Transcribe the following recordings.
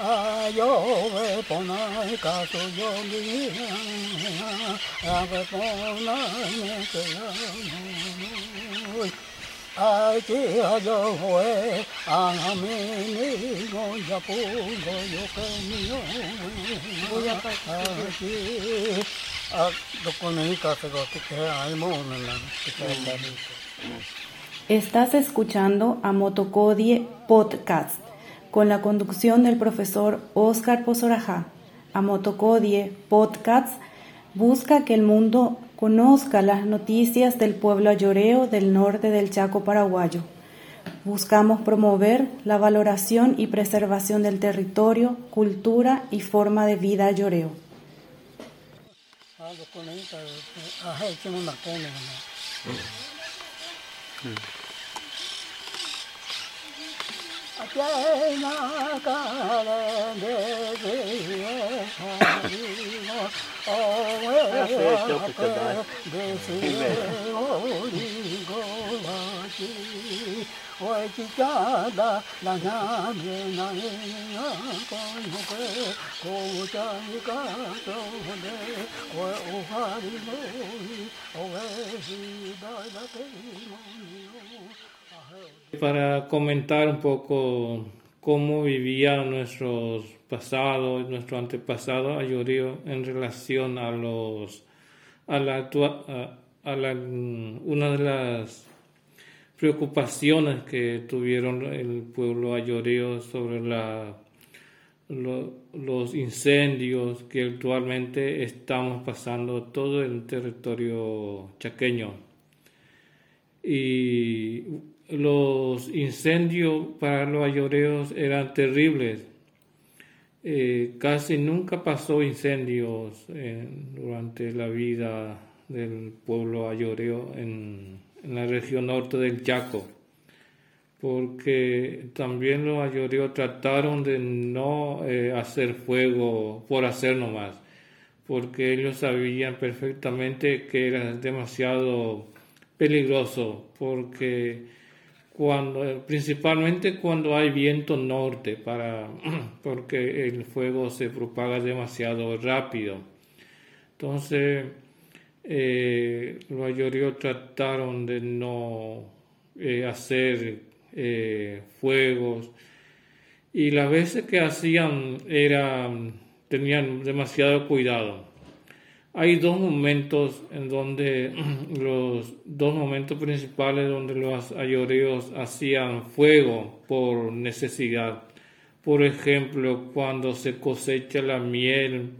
ayove ponai kasu yomi ave ponai ke ai chi ayo hoe angami ni go yapu go yo ke ni yo ai chi a doko nei ka se go ke ai mo na Estás escuchando a Motocodie Podcast con la conducción del profesor Oscar Pozoraja. Amotocodie Podcast busca que el mundo conozca las noticias del pueblo ayoreo del norte del Chaco paraguayo. Buscamos promover la valoración y preservación del territorio, cultura y forma de vida ayoreo. 我呐，可怜的吉尔哈吉诺，哦，吉尔哈吉，吉尔哈吉，我爱吉尔哈吉，吉尔哈吉，我爱吉尔哈吉，吉尔哈吉，我爱吉尔哈吉，吉尔哈吉。Para comentar un poco cómo vivían nuestros pasados, nuestro antepasado ayorío en relación a los a la, a, la una de las preocupaciones que tuvieron el pueblo ayorío sobre la los incendios que actualmente estamos pasando todo el territorio chaqueño. Y los incendios para los ayoreos eran terribles. Eh, casi nunca pasó incendios durante la vida del pueblo ayoreo en, la región norte del Chaco, porque también los ayoreos trataron de no eh, hacer fuego por hacer nomás, porque ellos sabían perfectamente que era demasiado peligroso, porque cuando, principalmente cuando hay viento norte, para, porque el fuego se propaga demasiado rápido. Entonces, eh, ayoríos trataron de no eh, hacer eh, fuegos y las veces que hacían eran, tenían demasiado cuidado hay dos momentos en donde los dos momentos principales donde los ayoreos hacían fuego por necesidad. Por ejemplo, cuando se cosecha la miel,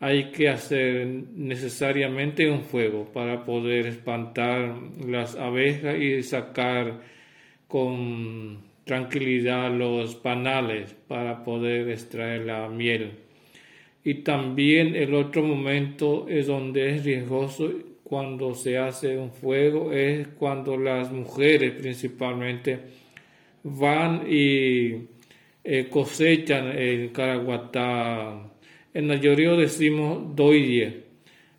hay que hacer necesariamente un fuego para poder espantar las abejas y sacar con tranquilidad los panales para poder extraer la miel. Y también el otro momento es donde es riesgoso cuando se hace un fuego, es cuando las mujeres principalmente van y eh, cosechan el caraguatá. En mayoría decimos doidie,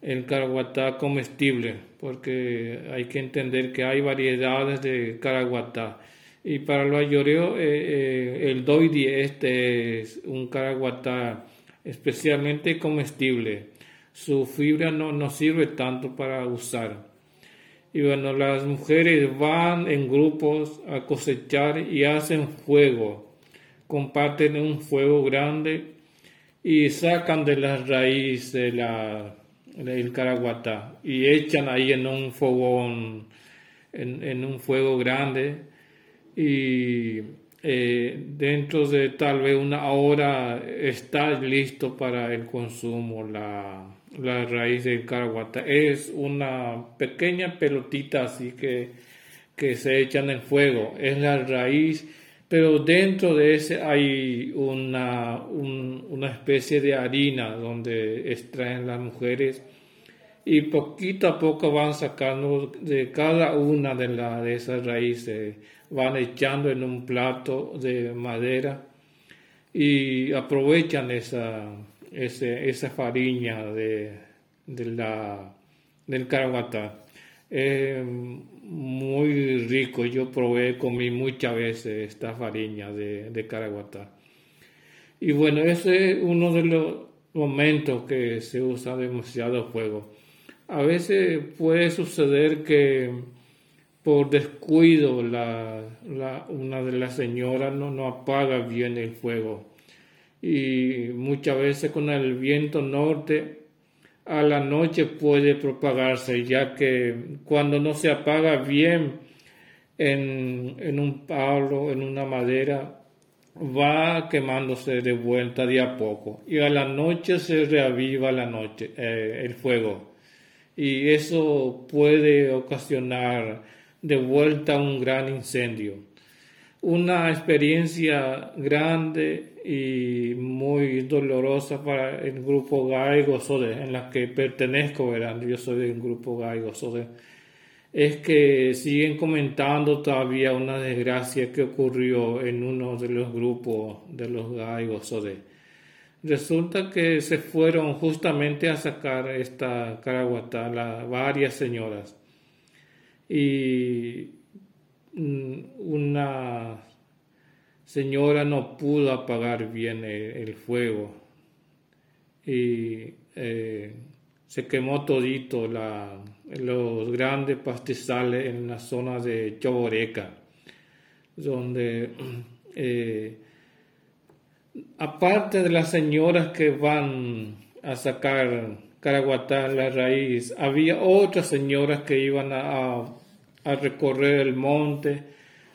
el caraguatá comestible, porque hay que entender que hay variedades de caraguatá. Y para los ayoreos, eh, eh, el doidie este es un caraguatá especialmente comestible. Su fibra no, no sirve tanto para usar. Y bueno, las mujeres van en grupos a cosechar y hacen fuego. Comparten un fuego grande y sacan de las raíces la, el caraguatá y echan ahí en un fogón, en, en un fuego grande y eh, dentro de tal vez una hora está listo para el consumo la, la raíz del caraguata. Es una pequeña pelotita así que, que se echan en fuego. Es la raíz, pero dentro de ese hay una, una especie de harina donde extraen las mujeres y poquito a poco van sacando de cada una de, la, de esas raíces van echando en un plato de madera y aprovechan esa, esa fariña de, la, del caraguatá. Es muy rico yo probé, comí muchas veces esta farina de, de caraguatá. Y bueno, ese es uno de los momentos que se usa demasiado fuego. A veces puede suceder que por descuido la, una de las señoras no, apaga bien el fuego. Y muchas veces con el viento norte a la noche puede propagarse ya que cuando no se apaga bien en, en un palo, en una madera, va quemándose de vuelta de a poco. Y a la noche se reaviva la noche, eh, el fuego. Y eso puede ocasionar de vuelta un gran incendio. Una experiencia grande y muy dolorosa para el grupo Gaigo Sode, en la que pertenezco, ¿verdad? yo soy del grupo Gaigo Sode, es que siguen comentando todavía una desgracia que ocurrió en uno de los grupos de los Gaigo Sode. Resulta que se fueron justamente a sacar esta caraguatá varias señoras y una señora no pudo apagar bien el, fuego y eh, se quemó todito la, los grandes pastizales en la zona de Choboreca, donde eh, aparte de las señoras que van a sacar Caraguatá la raíz, había otras señoras que iban a, a recorrer el monte,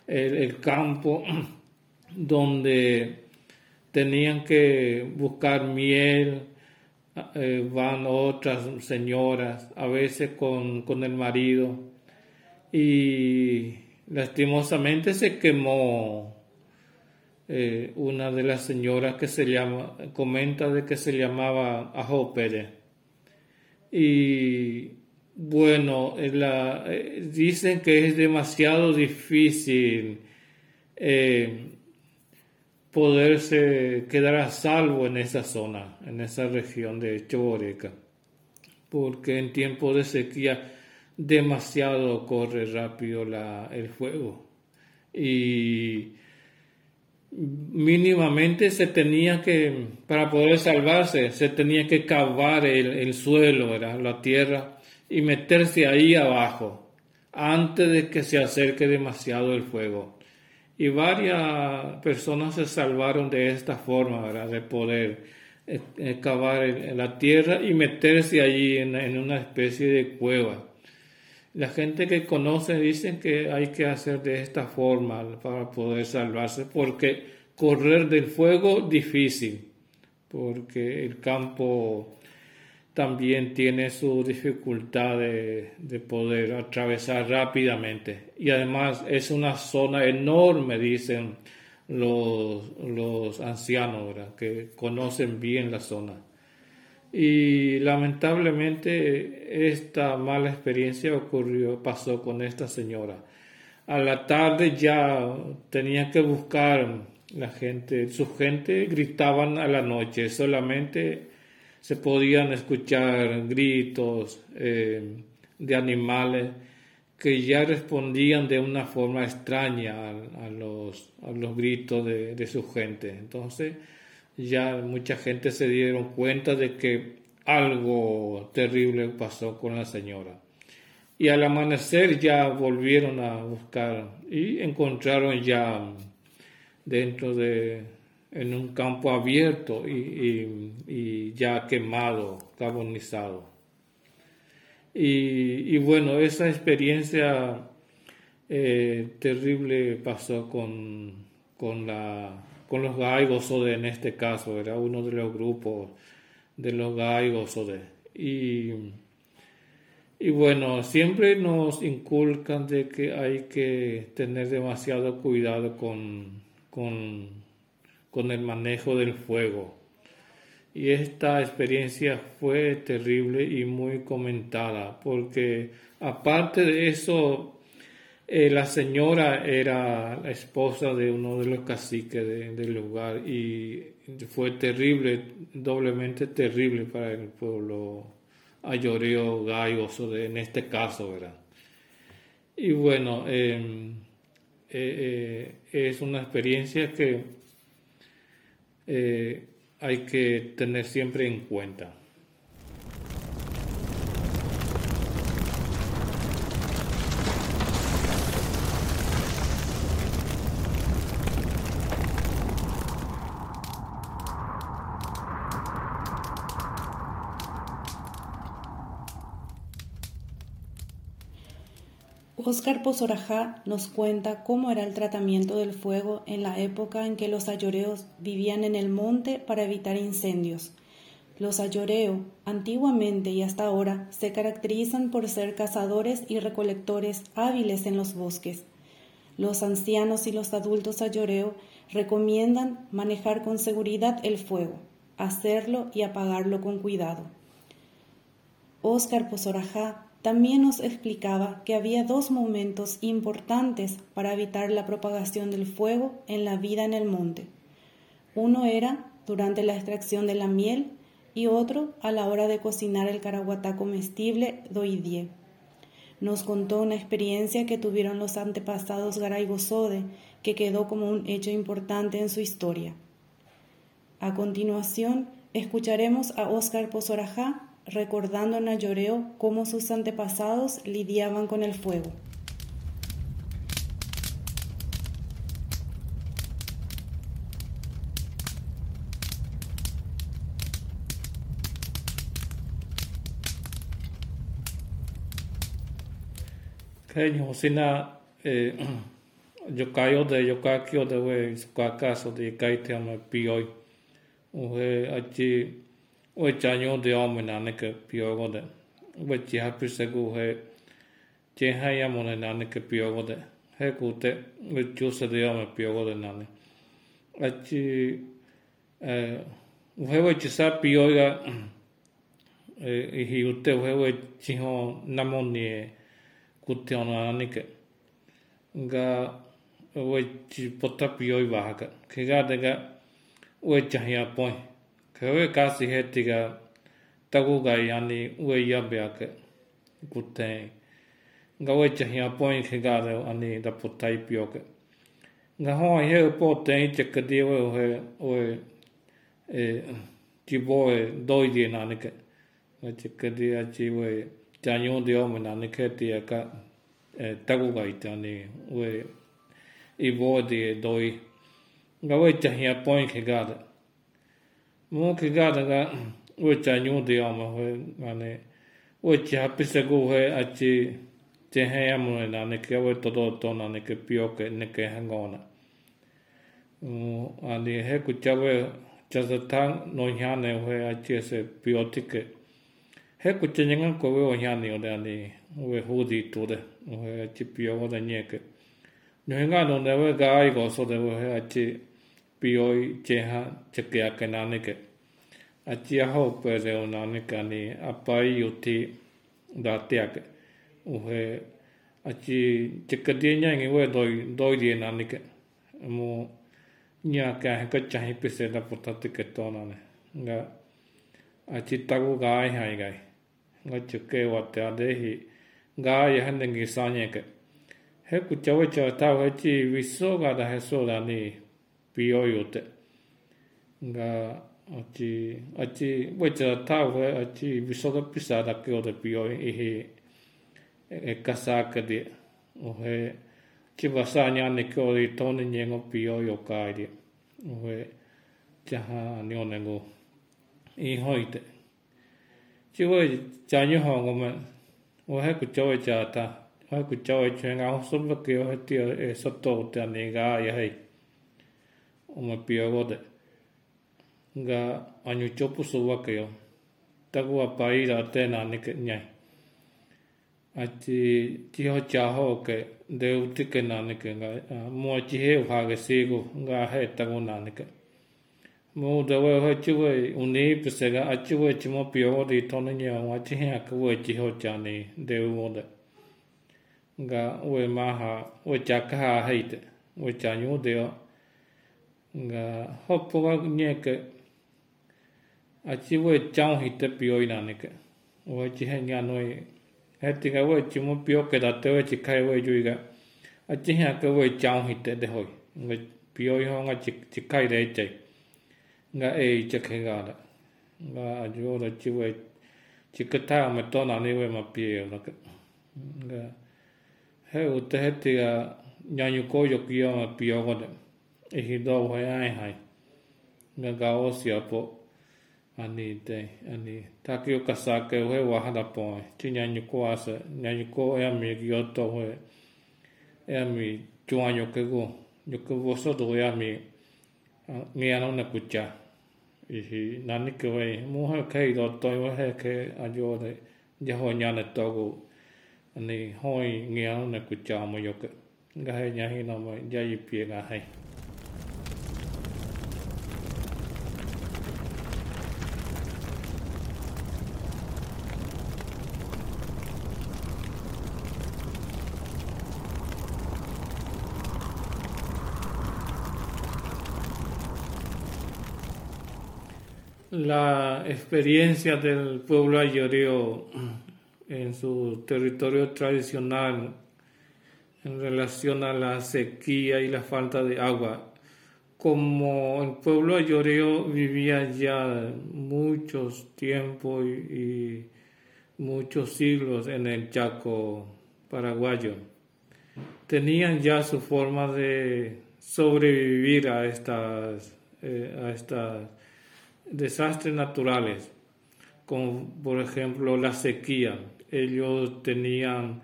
el, campo, donde tenían que buscar miel, eh, van otras señoras, a veces con, con el marido, y lastimosamente se quemó eh, una de las señoras que se llama, comenta de que se llamaba Ajo Pérez y bueno, eh, dicen que es demasiado difícil eh, poderse quedar a salvo en esa zona, en esa región de Choboreca, porque en tiempo de sequía demasiado corre rápido la, el fuego. Y mínimamente se tenía que, para poder salvarse, se tenía que cavar el, suelo, la tierra, y meterse ahí abajo, antes de que se acerque demasiado el fuego. Y varias personas se salvaron de esta forma, de poder eh, eh, cavar la tierra y meterse allí en, en una especie de cueva. La gente que conoce dicen que hay que hacer de esta forma para poder salvarse, porque correr del fuego difícil, porque el campo también tiene su dificultad de, poder atravesar rápidamente. Y además es una zona enorme, dicen los, los ancianos, que conocen bien la zona. Y lamentablemente esta mala experiencia ocurrió, pasó con esta señora. A la tarde ya tenía que buscar la gente, su gente gritaban a la noche, solamente se podían escuchar gritos eh, de animales que ya respondían de una forma extraña a, los, a los, gritos de, de su gente. Entonces, ya mucha gente se dieron cuenta de que algo terrible pasó con la señora. Y al amanecer ya volvieron a buscar y encontraron ya dentro de en un campo abierto y, ya quemado, carbonizado. Y, bueno, esa experiencia eh, terrible pasó con, con la con los gaigos o en este caso, era uno de los grupos de los gaigos o de. Y, y bueno, siempre nos inculcan de que hay que tener demasiado cuidado con, con, con el manejo del fuego. Y esta experiencia fue terrible y muy comentada, porque aparte de eso, eh, la señora era la esposa de uno de los caciques del lugar y fue terrible, doblemente terrible para el pueblo ayoreo gallo, en este caso, ¿verdad? y bueno, em, eh, eh, es una experiencia que hay que tener siempre en cuenta. Oscar Pozorajá nos cuenta cómo era el tratamiento del fuego en la época en que los ayoreos vivían en el monte para evitar incendios. Los ayoreo, antiguamente y hasta ahora, se caracterizan por ser cazadores y recolectores hábiles en los bosques. Los ancianos y los adultos ayoreo recomiendan manejar con seguridad el fuego, hacerlo y apagarlo con cuidado. Oscar Pozorajá también nos explicaba que había dos momentos importantes para evitar la propagación del fuego en la vida en el monte. Uno era durante la extracción de la miel y otro a la hora de cocinar el caraguatá comestible doidie. Nos contó una experiencia que tuvieron los antepasados Garay Gozode, que quedó como un hecho importante en su historia. A continuación, escucharemos a Óscar Pozorajá recordando en Ayoreo cómo sus antepasados lidiaban con el fuego. Eh, yokayo de yokakio de we sukacaso de kaite ama pioi. Uhe achi de de de de Ой, джаньо де омена нека пиогоде. Ой, джиха писегу хе. Джиха ямоне на нека пиогоде. Хе куте, ой, джуса де оме пиогоде нане. Ачи... Ухэвэ чиса пиога... Ихиуте ухэвэ чихо намоне куте она нека. Га... Ой, чи пота пиой вахака. Кега дега... Ой, джахя пой. Kawe kasi heti ka taku ka yani uwe yabya ka kuten. Nga we chahya poin ke ka le ani da putai pyo ka. Nga hoa he upo ten i chaka di we uhe uhe jibo e doi di nani ka. Nga chaka di a chi we chanyo di ome nani ke ti a ka taku ka ita ni uhe ibo di doi. Nga we chahya poin ke ka le. 모키가다가 오짜뇨 되어마 회 안에 오치 합비세고 회 아치 제해야문에 나네 개월 또도또 나네 그 비오케 네케 한거나 어 아니 해구짜베 자자탕 노냐네 회 아치에세 비오티케 해구짜냥은 거왜 오냐네 오다니 왜 호디 또데 회 아치 비오거든요 그 누가 너네 왜 가이고 소데 회 아치 pioi cheha chakya kanane ke ho pere onane kani apai yuti datiak uhe achi chakadie nya ngi we doi doi die nanike mo nya ka ka chahi pise da putat ke to nane nga achi tagu gai hai gai. Nga chuke watya ta de hi ga yahan ngi sanye ke he ku chawe cha ta he chi viso ga da he so da ni ποιότητα. Nga, ati ati wacha tawe ati visoda pisada ke ode pio ihi e kasaka de ohe, ki vasanya ne ke ode tone nyengo pio yo kai de ohe, jaha ne onengo i hoite chi we janyo ho ngoma ohe ku chowe jata ohe ku chowe chenga ho sumba ke ohe ti e sato te ne ga ye hai o ma pia gode nga anyu chopu so wa ke yo pai ra te na ne ke nyai. A chi ti ho cha ho ke de u ti ke na ne ke nga mo chi he ha ge se go nga he ta go na ne ke mo de we ho chi we uni ni se ga a chi we chi mo pia go de to ne nya wa chi ha ke we chi ho cha ni de u mo de nga we ma ha we cha ka ha he te we cha nyu de yo nga hoppo ga nye ke a chi we chang hi te pio ina ne ke o chi he nya noi heti ga we chi mo pio ke da te we chi kai we ju ga a chi ha ke we chao hi te de hoi nga pio yo nga chi chi kai de che nga e che ke ga da nga a ju da chi we chi ke ta me to na ni we ma pio na nga he u te heti ga nya nyu ko yo ki ma pio go de e hi do we ai hai. Nga ga o si po ani. Te ani ta ki o kasake o he wahara po ti nyanyu ko asa nyanyu ko e mi ki o to he mi chua nyu ke go nyu ke wo so do e mi ngi ano na kucha i hi nani ke we mo ha ke do to yo he ke a jo de ja ho nya na to go ani, hoi ngi ano na kucha mo yo ke ga he nya hi no mo ja yi pie ga hai la experiencia del pueblo ayoreo en su territorio tradicional en relación a la sequía y la falta de agua. Como el pueblo ayoreo vivía ya muchos tiempos y, muchos siglos en el Chaco paraguayo, tenían ya su forma de sobrevivir a estas, eh, a estas desastres naturales, como por ejemplo la sequía. Ellos tenían,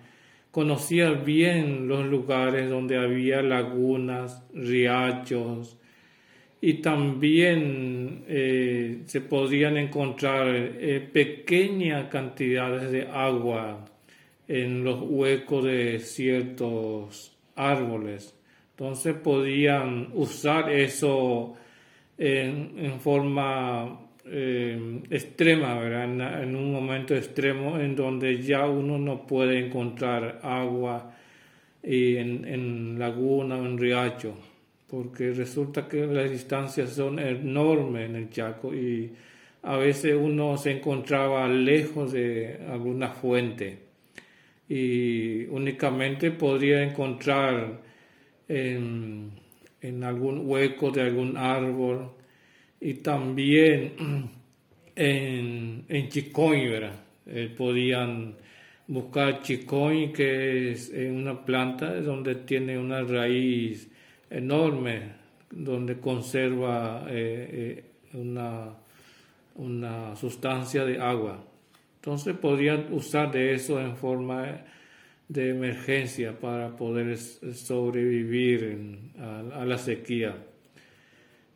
conocían bien los lugares donde había lagunas, riachos, y también eh, se podían encontrar eh, pequeñas cantidades de agua en los huecos de ciertos árboles. Entonces podían usar eso en, forma eh, extrema, ¿verdad? En, un momento extremo en donde ya uno no puede encontrar agua en, en laguna o en riacho, porque resulta que las distancias son enormes en el Chaco y a veces uno se encontraba lejos de alguna fuente y únicamente podría encontrar en en algún hueco de algún árbol y también en, en chicoy. Eh, podían buscar chicoy, que es una planta donde tiene una raíz enorme, donde conserva eh, eh, una, una sustancia de agua. Entonces podían usar de eso en forma de emergencia para poder sobrevivir a, la sequía.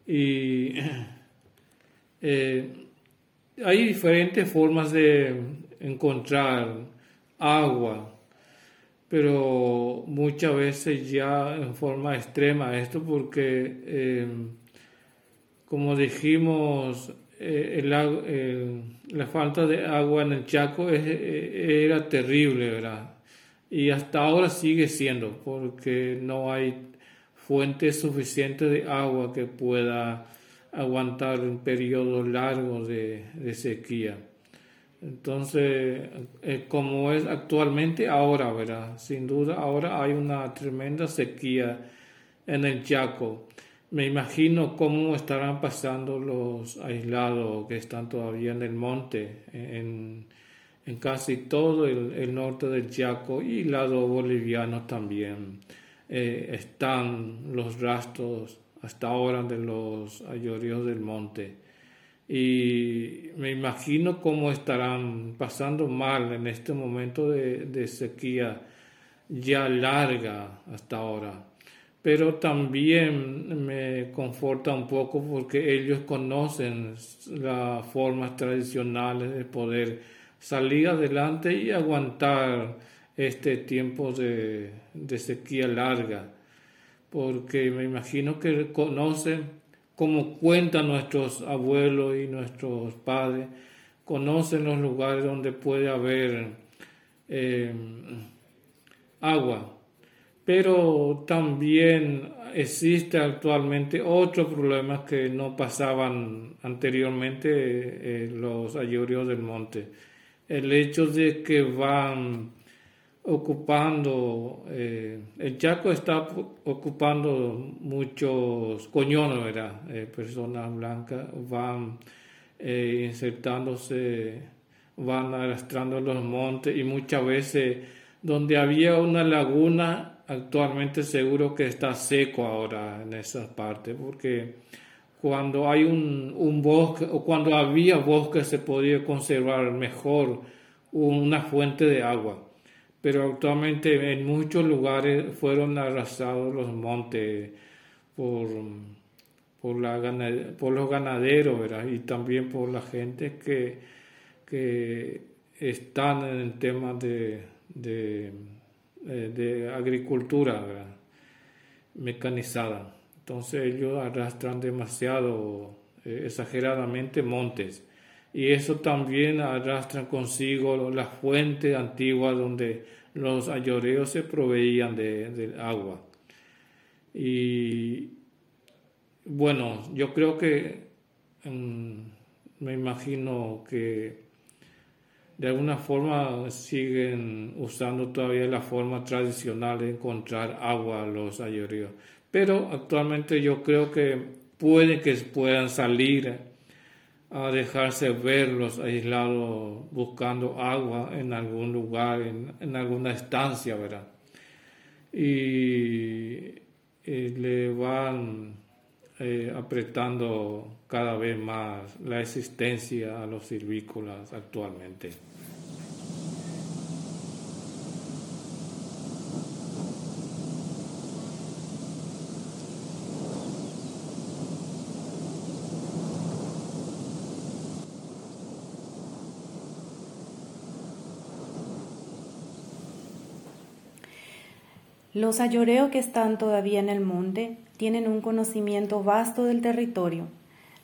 Y eh, hay diferentes formas de encontrar agua, pero muchas veces ya en forma extrema esto porque, eh, como dijimos, eh, la falta de agua en el Chaco era terrible, ¿verdad? Y hasta ahora sigue siendo porque no hay fuente suficiente de agua que pueda aguantar un periodo largo de, sequía. Entonces, eh, como es actualmente ahora, ¿verdad? Sin duda, ahora hay una tremenda sequía en el Chaco. Me imagino cómo estarán pasando los aislados que están todavía en el monte, en, en casi todo el, norte del Chaco y lado boliviano también eh, están los rastros hasta ahora de los ayoríos del monte. Y me imagino cómo estarán pasando mal en este momento de, de sequía ya larga hasta ahora. Pero también me conforta un poco porque ellos conocen las formas tradicionales de poder salir adelante y aguantar este tiempo de, sequía larga, porque me imagino que conocen, como cuentan nuestros abuelos y nuestros padres, conocen los lugares donde puede haber eh, agua. Pero también existe actualmente otros problemas que no pasaban anteriormente eh, los ayorios del monte el hecho de que van ocupando, eh, el Chaco está ocupando muchos coñones, ¿verdad? Eh, personas blancas van eh, insertándose, van arrastrando los montes y muchas veces donde había una laguna, actualmente seguro que está seco ahora en esa parte, porque cuando hay un, bosque o cuando había bosque se podía conservar mejor una fuente de agua pero actualmente en muchos lugares fueron arrasados los montes por, por, los ganaderos ¿verdad? y también por la gente que, que están en el tema de, de, eh, de agricultura mecanizada. Entonces ellos arrastran demasiado, eh, exageradamente, montes y eso también arrastra consigo las fuentes antiguas donde los ayoreos se proveían de, agua. Y bueno, yo creo que mm, me imagino que de alguna forma siguen usando todavía la forma tradicional de encontrar agua los ayoreos. Pero actualmente yo creo que puede que puedan salir a dejarse ver los aislados buscando agua en algún lugar, en, alguna estancia, ¿verdad? Y, le van eh, apretando cada vez más la existencia a los silvícolas actualmente. Los ayoreos que están todavía en el monte tienen un conocimiento vasto del territorio.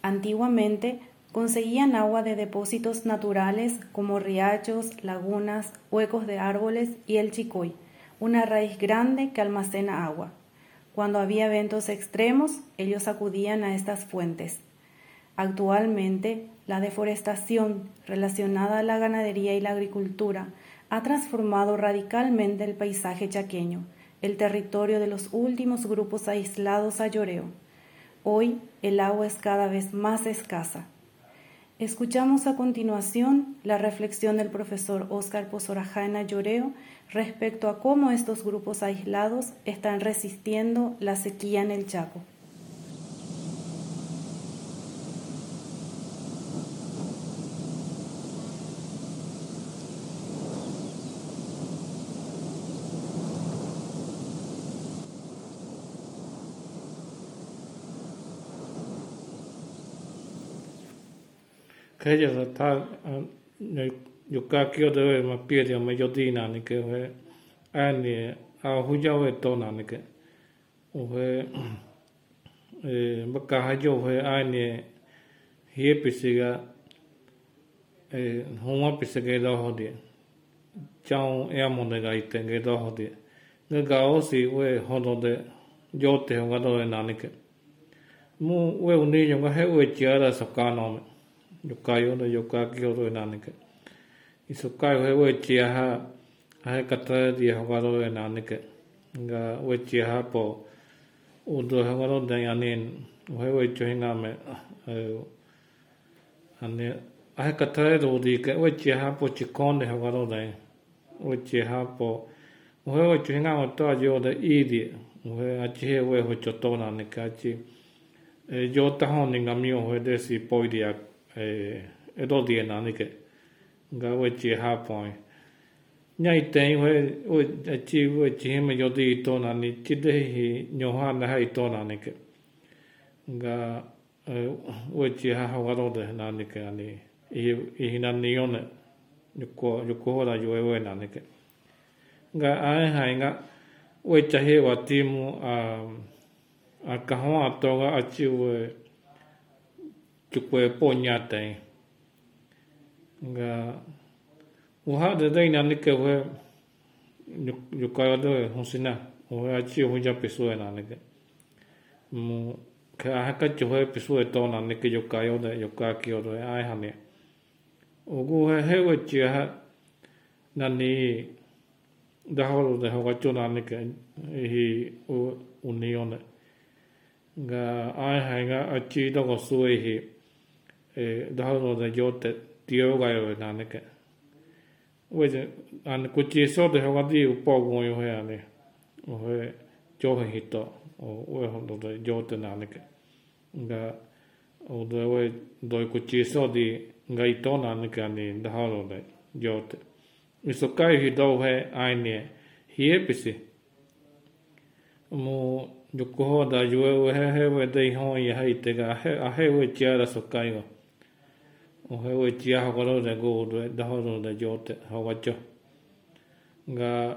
Antiguamente conseguían agua de depósitos naturales como riachos, lagunas, huecos de árboles y el chicoy, una raíz grande que almacena agua. Cuando había eventos extremos, ellos acudían a estas fuentes. Actualmente, la deforestación relacionada a la ganadería y la agricultura ha transformado radicalmente el paisaje chaqueño el territorio de los últimos grupos aislados a Lloreo. Hoy el agua es cada vez más escasa. Escuchamos a continuación la reflexión del profesor Óscar Pozorajana Lloreo respecto a cómo estos grupos aislados están resistiendo la sequía en el Chaco. Creyes tal yo kakio de ma piedi ma yodina ni que ve ani a huya ve tona ni que ve eh ma kahajo ve ani he pisiga eh homa pisige da hodi chao ya monde ga itenge da hodi ga gao si ve hondo de yo te ga do na ni que mu we uni yo ga he we chiara sakano me yokai ona yoka ki oro enanike. Isokai ohe oe chiaha ahe kata di hongaro enanike. Nga oe chiaha po udo hongaro deng anin ohe oe chohinga me ane, ahe kata do di ke oe chiaha po chikon de hongaro deng. Oe chiaha po, ohe oe chohinga o toa jo de idi ohe achihe oe ho chotona nike achi. E, Yo taho ni ngamio ohe desi poidiak si po di ya e e do di na ni ke ga we chi ha point nhai tên we we chi we chi me yo di to na ni chi de hi nyo ha na hai to na ni ke ga we chi ha ha wa do de na ni ke ani i i na ni yo ne yo ko yo ko da yo we na ni ke ga ai hai nga we cha he wa ti mu a a ka ho a to ga a chi we tukwe ponya tai nga uha de dai na nike we yuka do hosina uha chi hoja piso na nike. Mu ka ha ka chi hoja piso to na nike yuka yo de yuka ki yo de ai ha ne ugu he he we chi ha, na ni da ho de ho ka chu na nike hi u union nga, ai ha nga achi do ko suwe hi eh, det har något gjort det dioga jag när det kan vet an kuchi så det har det uppe går ju här ni och he jo he hit då och och han då gjort det när det kan ga och då vet då kuchi så det ga i då när det kan ni det har då det gjort det så kai hit då he ai ni he pisi mo jo ko da jo he he vet det hon ye hit ga he he vet ja så kai va go o he we chia ha ko de go do da ho do da yo te ha wa cho ga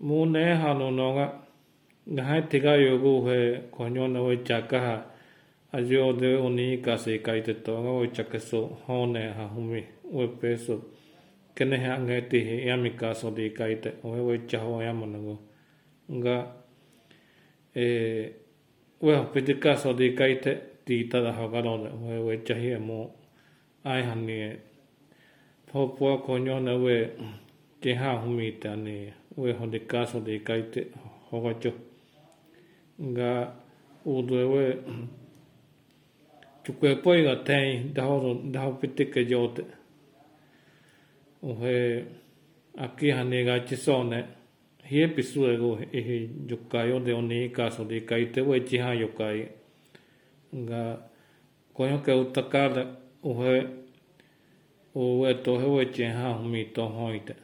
mo ne ha no no ga ga hai te ga yo go he ko nyo na we cha ka ha a yo de oni ka se kai te to ga we cha ka so ho ne ha hu mi we pe so kene ha nge ti he ya mi ka so di kai te o he we cha ho ya mo go nga e we ho pe ka so di kai te ti ta da ha ga no o he we cha hi mo I hane popua konyo na we ke ha humi tane we honde caso de kaite hogacho ga udwe we chukwe poi ga ten daho daho pite ke jote uhe aki hane ga chiso ne hie pisu ego ehe yukayo de oni caso de kaite we chiha yukai ga konyo ke utakada uhe uwe tohe we chenha humi tohoita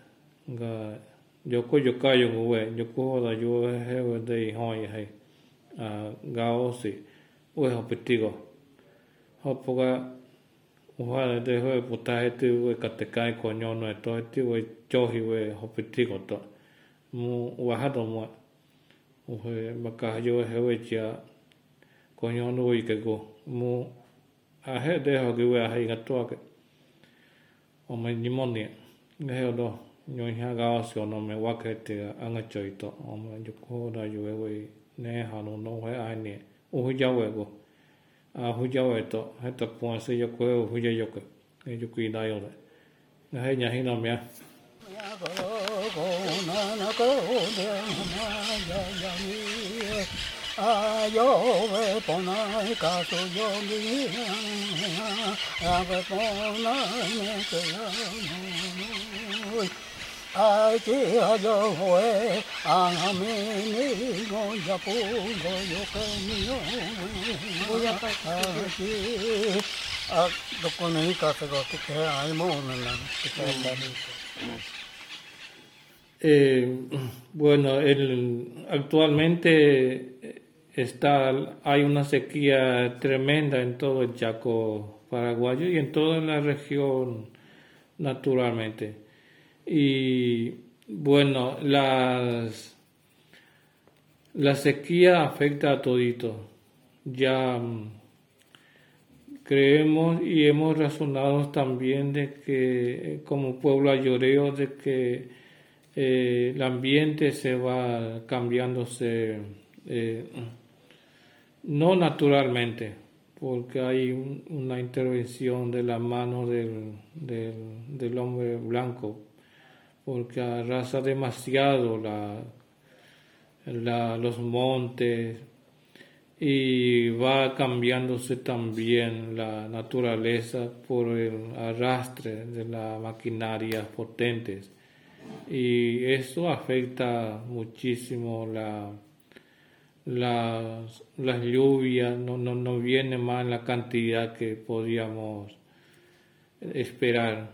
ga yoko yoka yo uwe yoko hoda yo hewe de hoi hai ga osi uwe hopetigo hopoga uhara de hoe putahe te uwe katekai ko nyono e tohe te uwe chohi uwe hopetigo to. Mu wahado mua uhe makahayo hewe chia, ko nyono uike go. Mu a he de ho ki we a hei gatua ke. O me nimonia nga he odo nyo hi ga o si ono me wake te anga choi to. O me yuko da yo e we ne hano no he ai ne uhu jau e go. A huja we to. He to po se yo ko huja yo ko e yo kui da yo na he nya hina me ya ko ko na na ko de ma ya ya ni ai ni go go yo a ni go te ai mo na te eh, bueno el, actualmente está hay una sequía tremenda en todo el Chaco paraguayo y en toda la región naturalmente y bueno, las, la sequía afecta a todito. Ya mm, creemos y hemos razonado también de que como pueblo ayoreo de que eh, el ambiente se va cambiándose eh, no naturalmente porque hay una intervención de la mano del, del hombre blanco porque arrasa demasiado la, la, los montes y va cambiándose también la naturaleza por el arrastre de las maquinarias potentes. Y eso afecta muchísimo la, las, las lluvias, no, no, no viene más en la cantidad que podíamos esperar.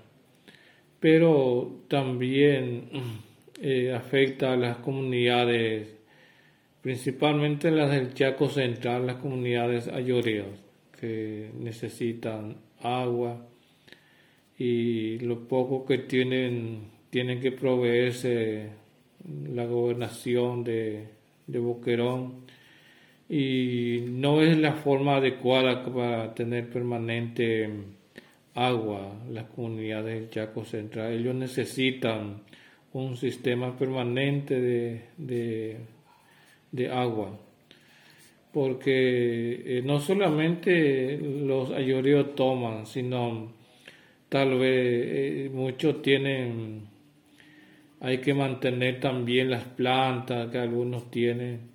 Pero también eh, afecta a las comunidades, principalmente las del Chaco Central, las comunidades ayoreas, que necesitan agua y lo poco que tienen, tienen que proveerse la gobernación de, de Boquerón y no es la forma adecuada para tener permanente agua, las comunidades del Chaco Central. Ellos necesitan un sistema permanente de, de, agua, porque eh, no solamente los ayoreos toman, sino tal vez eh, muchos tienen hay que mantener también las plantas que algunos tienen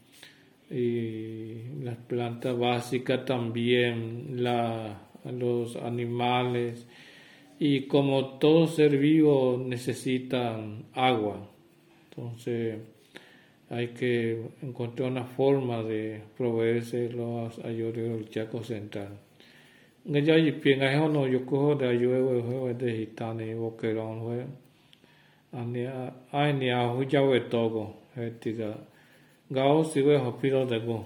y las plantas básicas también, la, los animales y como todo ser vivo necesitan agua. Entonces hay que encontrar una forma de proveerse los ayudos del Chaco Central. Nga y pinga no yo cojo de ayuda de hitani boquerón fue ania ai ni a hu ya we togo tiga gao siwe hopiro dago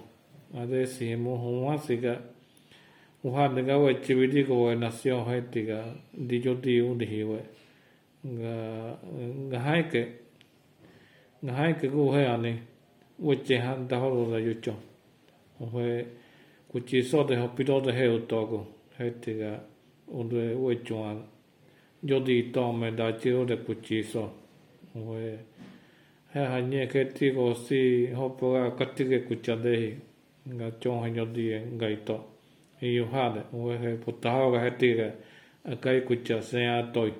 ade simu homa siga. Uha daga we chibidi go we nasio he tiga. Dijo diu dihiwe ga gahai ke gahai ke go he ane we che han da horo da yucho. He kuchi so de hopiro de he utogo. He tiga unde we chuan. Yo di tome da chiro de kuchi so. He hanya keti ko si hopo ga katike kuchadehi ga chon hanyo die gaito iyo hade uwe he potaho ga heti ga akai kucha sen a toi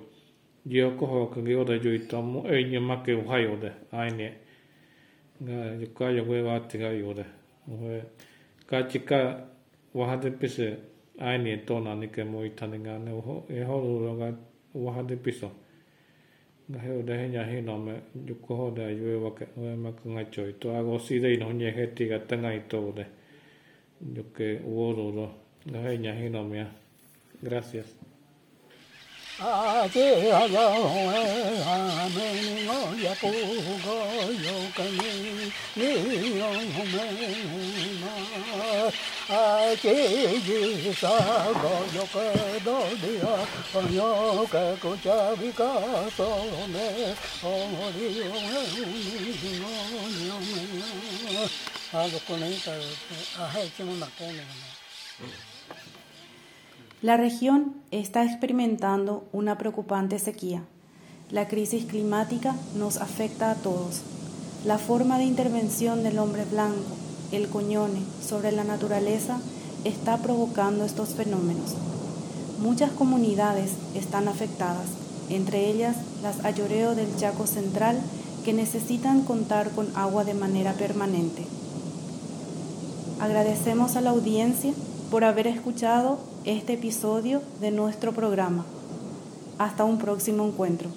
yo ko ho ka gyo da jo itamu e nya make u hayo de aine ga yuka yo we va te ga yo de uwe ka chika wa hade pise aine to na ni ke mo itane ga ne ho e ho ro ga wa hade piso he o dehe nya hi no me yuko ho de yue wa ke we ma ka nga choi to. Ago si de no nye he ti ga ta nga ito de yuke wo ro ro ga he nya no me gracias. A te ha la ni ngo ya go yo ka ni ni yo ho La región está experimentando una preocupante sequía. La crisis climática nos afecta a todos. La forma de intervención del hombre blanco, el coñone, sobre la naturaleza está provocando estos fenómenos. Muchas comunidades están afectadas, entre ellas las Ayoreo del Chaco Central, que necesitan contar con agua de manera permanente. Agradecemos a la audiencia por haber escuchado este episodio de nuestro programa. Hasta un próximo encuentro.